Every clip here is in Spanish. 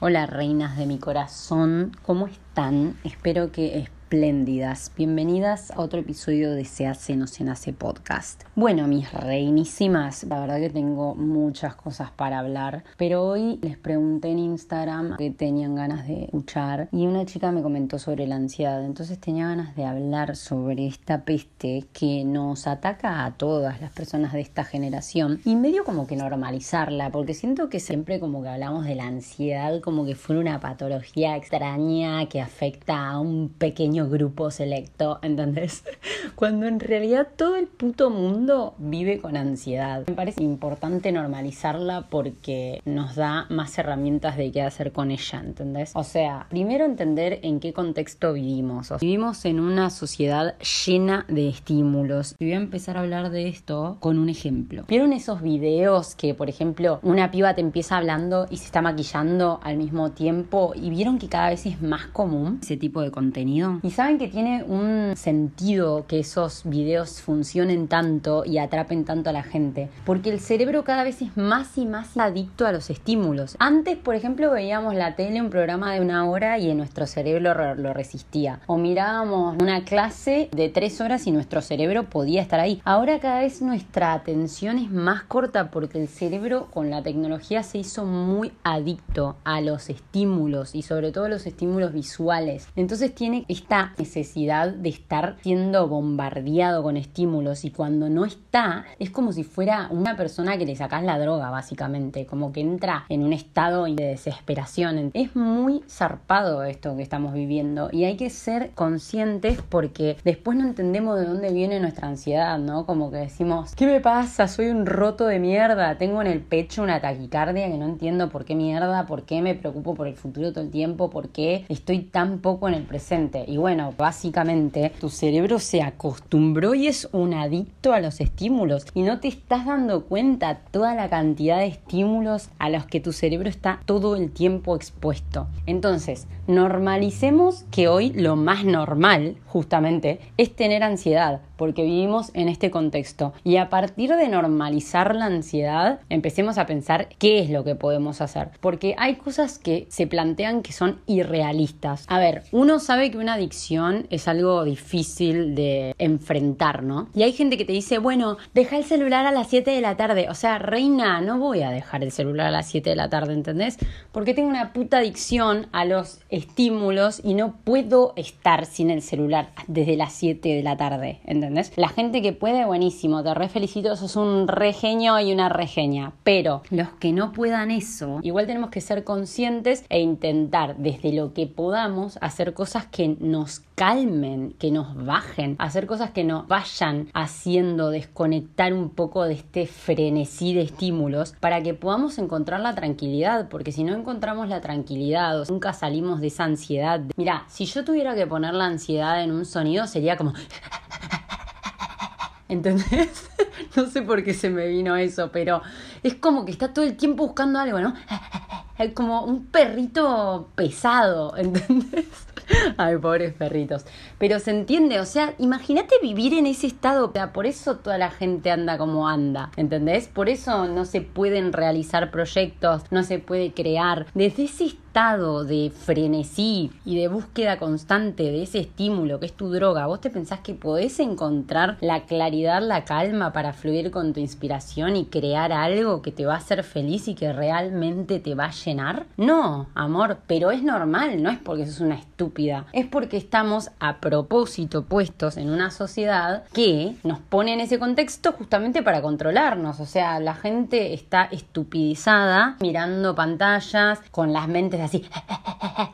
Hola reinas de mi corazón, ¿cómo están? Espero que espléndidas. Bienvenidas a otro episodio de Se hace, no se nace podcast. Bueno, mis reinísimas, la verdad que tengo muchas cosas para hablar, pero hoy les pregunté en Instagram que tenían ganas de escuchar y una chica me comentó sobre la ansiedad, entonces tenía ganas de hablar sobre esta peste que nos ataca a todas las personas de esta generación y medio como que normalizarla, porque siento que siempre como que hablamos de la ansiedad como que fuera una patología extraña que afecta a un pequeño grupo selecto, ¿entendés? Cuando en realidad todo el puto mundo vive con ansiedad. Me parece importante normalizarla porque nos da más herramientas de qué hacer con ella, ¿entendés? O sea, primero entender en qué contexto vivimos. vivimos en una sociedad llena de estímulos. Y voy a empezar a hablar de esto con un ejemplo. ¿Vieron esos videos que, por ejemplo, una piba te empieza hablando y se está maquillando al mismo tiempo y vieron que cada vez es más común ese tipo de contenido? Saben que tiene un sentido que esos videos funcionen tanto y atrapen tanto a la gente, porque el cerebro cada vez es más y más adicto a los estímulos. Antes, por ejemplo, veíamos la tele, un programa de una hora y en nuestro cerebro lo resistía. O mirábamos una clase de tres horas y nuestro cerebro podía estar ahí. Ahora cada vez nuestra atención es más corta porque el cerebro con la tecnología se hizo muy adicto a los estímulos y sobre todo los estímulos visuales. Entonces tiene esta necesidad de estar siendo bombardeado con estímulos y cuando no está es como si fuera una persona que le sacas la droga básicamente, como que entra en un estado de desesperación. Es muy zarpado esto que estamos viviendo y hay que ser conscientes porque después no entendemos de dónde viene nuestra ansiedad, ¿no? Como que decimos, ¿qué me pasa? Soy un roto de mierda, tengo en el pecho una taquicardia que no entiendo por qué mierda, por qué me preocupo por el futuro todo el tiempo, por qué estoy tan poco en el presente. Y bueno, básicamente tu cerebro se acostumbró y es un adicto a los estímulos y no te estás dando cuenta toda la cantidad de estímulos a los que tu cerebro está todo el tiempo expuesto. Entonces, normalicemos que hoy lo más normal, justamente, es tener ansiedad porque vivimos en este contexto. Y a partir de normalizar la ansiedad, empecemos a pensar qué es lo que podemos hacer. Porque hay cosas que se plantean que son irrealistas. A ver, uno sabe que una adicción es algo difícil de enfrentar, ¿no? Y hay gente que te dice, bueno, deja el celular a las 7 de la tarde. O sea, reina, no voy a dejar el celular a las 7 de la tarde, ¿entendés? Porque tengo una puta adicción a los estímulos y no puedo estar sin el celular desde las 7 de la tarde, ¿entendés? La gente que puede, buenísimo, te re felicito, sos un re genio y una regenia. Pero los que no puedan eso, igual tenemos que ser conscientes e intentar desde lo que podamos hacer cosas que nos calmen, que nos bajen, hacer cosas que nos vayan haciendo desconectar un poco de este frenesí de estímulos para que podamos encontrar la tranquilidad, porque si no encontramos la tranquilidad o nunca salimos de esa ansiedad. Mira, si yo tuviera que poner la ansiedad en un sonido sería como ¿Entendés? no sé por qué se me vino eso, pero es como que está todo el tiempo buscando algo, ¿no? Como un perrito pesado, ¿entendés? Ay, pobres perritos. Pero se entiende, o sea, imagínate vivir en ese estado. Por eso toda la gente anda como anda, ¿entendés? Por eso no se pueden realizar proyectos, no se puede crear. Desde ese estado de frenesí y de búsqueda constante de ese estímulo que es tu droga, ¿vos te pensás que podés encontrar la claridad, la calma para fluir con tu inspiración y crear algo que te va a hacer feliz y que realmente te va a llenar? No, amor, pero es normal, no es porque sos una estúpida es porque estamos a propósito puestos en una sociedad que nos pone en ese contexto justamente para controlarnos. O sea, la gente está estupidizada mirando pantallas con las mentes así,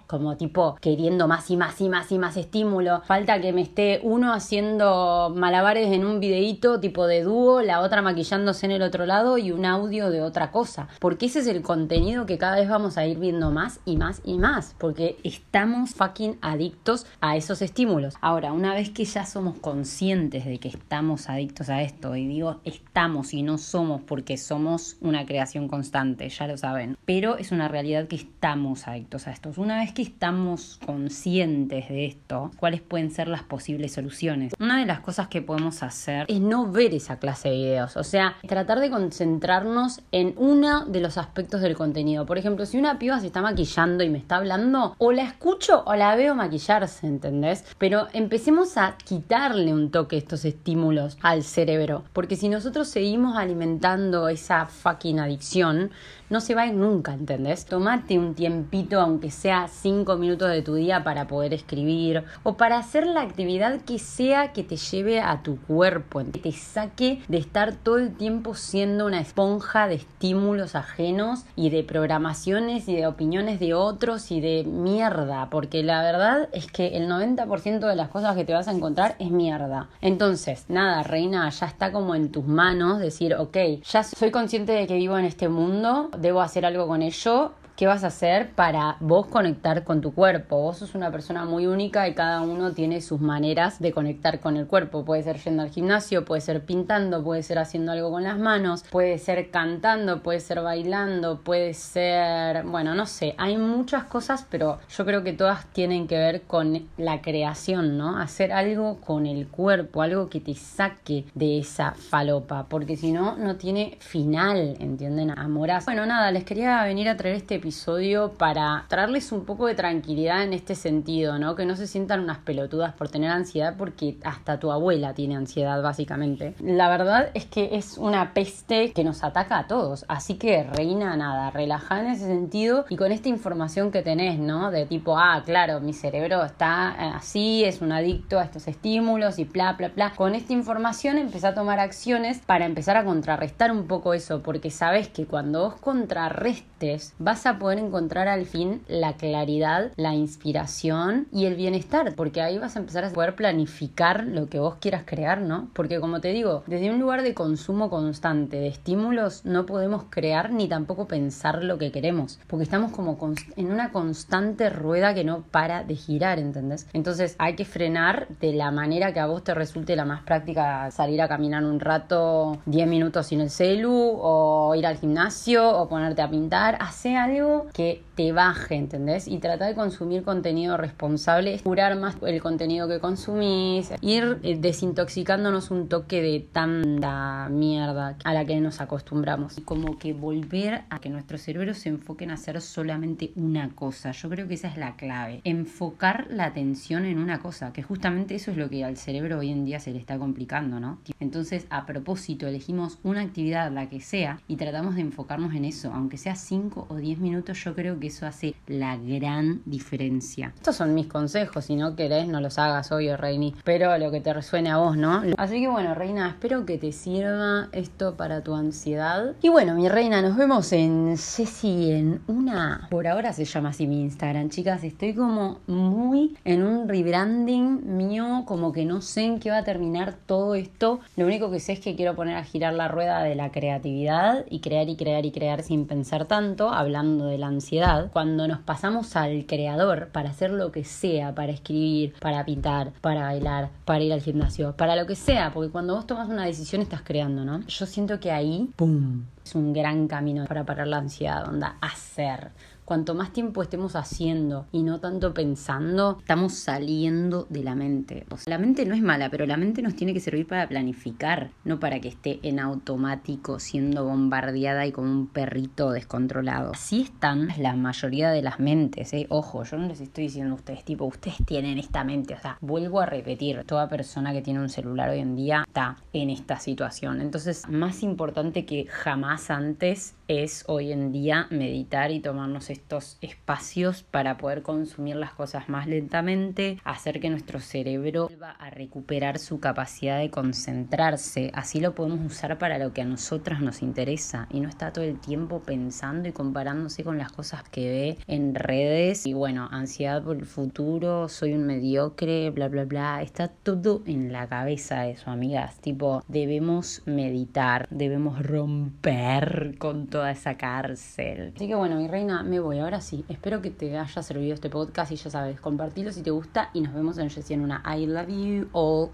como tipo queriendo más y más y más y más estímulo. Falta que me esté uno haciendo malabares en un videíto tipo de dúo, la otra maquillándose en el otro lado y un audio de otra cosa. Porque ese es el contenido que cada vez vamos a ir viendo más y más y más. Porque estamos fucking fucking adictos a esos estímulos. Ahora, una vez que ya somos conscientes de que estamos adictos a esto, y digo estamos y no somos porque somos una creación constante, ya lo saben, pero es una realidad que estamos adictos a esto. Una vez que estamos conscientes de esto, ¿cuáles pueden ser las posibles soluciones? Una de las cosas que podemos hacer es no ver esa clase de videos, o sea, tratar de concentrarnos en uno de los aspectos del contenido. Por ejemplo, si una piba se está maquillando y me está hablando, o la escucho o la veo maquillarse, ¿entendés? Pero empecemos a quitarle un toque estos estímulos al cerebro, porque si nosotros seguimos alimentando esa fucking adicción, no se va a ir nunca, ¿entendés? Tomate un tiempito, aunque sea cinco minutos de tu día, para poder escribir o para hacer la actividad que sea que te lleve a tu cuerpo, que te saque de estar todo el tiempo siendo una esponja de estímulos ajenos y de programaciones y de opiniones de otros y de mierda, porque la verdad es que el 90% de las cosas que te vas a encontrar es mierda. Entonces, nada, reina, ya está como en tus manos decir, ok, ya soy consciente de que vivo en este mundo, debo hacer algo con ello qué vas a hacer para vos conectar con tu cuerpo. Vos sos una persona muy única y cada uno tiene sus maneras de conectar con el cuerpo. Puede ser yendo al gimnasio, puede ser pintando, puede ser haciendo algo con las manos, puede ser cantando, puede ser bailando, puede ser, bueno, no sé, hay muchas cosas, pero yo creo que todas tienen que ver con la creación, ¿no? Hacer algo con el cuerpo, algo que te saque de esa falopa, porque si no, no tiene final, ¿entienden? Amoraz. Bueno, nada, les quería venir a traer este episodio para traerles un poco de tranquilidad en este sentido, ¿no? Que no se sientan unas pelotudas por tener ansiedad porque hasta tu abuela tiene ansiedad básicamente. La verdad es que es una peste que nos ataca a todos, así que reina nada, relaja en ese sentido y con esta información que tenés, ¿no? De tipo, ah, claro, mi cerebro está eh, así, es un adicto a estos estímulos y bla, bla, bla. Con esta información empecé a tomar acciones para empezar a contrarrestar un poco eso, porque sabes que cuando vos contrarrestes vas a poder encontrar al fin la claridad, la inspiración y el bienestar, porque ahí vas a empezar a poder planificar lo que vos quieras crear, ¿no? Porque como te digo, desde un lugar de consumo constante, de estímulos, no podemos crear ni tampoco pensar lo que queremos, porque estamos como en una constante rueda que no para de girar, ¿entendés? Entonces hay que frenar de la manera que a vos te resulte la más práctica, salir a caminar un rato, 10 minutos sin el celu, o ir al gimnasio, o ponerte a pintar, hace algo que te baje, ¿entendés? Y tratar de consumir contenido responsable, curar más el contenido que consumís, ir eh, desintoxicándonos un toque de tanta mierda a la que nos acostumbramos. Y como que volver a que nuestros cerebros se enfoquen a hacer solamente una cosa. Yo creo que esa es la clave. Enfocar la atención en una cosa, que justamente eso es lo que al cerebro hoy en día se le está complicando, ¿no? Entonces, a propósito, elegimos una actividad, la que sea, y tratamos de enfocarnos en eso, aunque sea 5 o 10 minutos yo creo que eso hace la gran diferencia. Estos son mis consejos, si no querés no los hagas, obvio, Reini, pero lo que te resuene a vos, ¿no? Así que bueno, Reina, espero que te sirva esto para tu ansiedad. Y bueno, mi reina, nos vemos en Ceci en una... Por ahora se llama así mi Instagram, chicas, estoy como muy en un rebranding mío, como que no sé en qué va a terminar todo esto. Lo único que sé es que quiero poner a girar la rueda de la creatividad y crear y crear y crear sin pensar tanto, hablando de la ansiedad, cuando nos pasamos al creador para hacer lo que sea, para escribir, para pintar, para bailar, para ir al gimnasio, para lo que sea, porque cuando vos tomas una decisión estás creando, ¿no? Yo siento que ahí, ¡pum! Es un gran camino para parar la ansiedad, onda, hacer cuanto más tiempo estemos haciendo y no tanto pensando, estamos saliendo de la mente. la mente no es mala, pero la mente nos tiene que servir para planificar, no para que esté en automático siendo bombardeada y como un perrito descontrolado. Así están la mayoría de las mentes, ¿eh? Ojo, yo no les estoy diciendo a ustedes, tipo, ustedes tienen esta mente. O sea, vuelvo a repetir, toda persona que tiene un celular hoy en día está en esta situación. Entonces, más importante que jamás antes es hoy en día meditar y tomarnos estos espacios para poder consumir las cosas más lentamente, hacer que nuestro cerebro vuelva a recuperar su capacidad de concentrarse. Así lo podemos usar para lo que a nosotras nos interesa y no está todo el tiempo pensando y comparándose con las cosas que ve en redes. Y bueno, ansiedad por el futuro, soy un mediocre, bla, bla, bla. Está todo en la cabeza eso, amigas. Tipo, debemos meditar, debemos romper con toda esa cárcel. Así que bueno, mi reina, me voy fue. Ahora sí, espero que te haya servido este podcast y ya sabes, compartilo si te gusta y nos vemos en Jessie en una I love you all.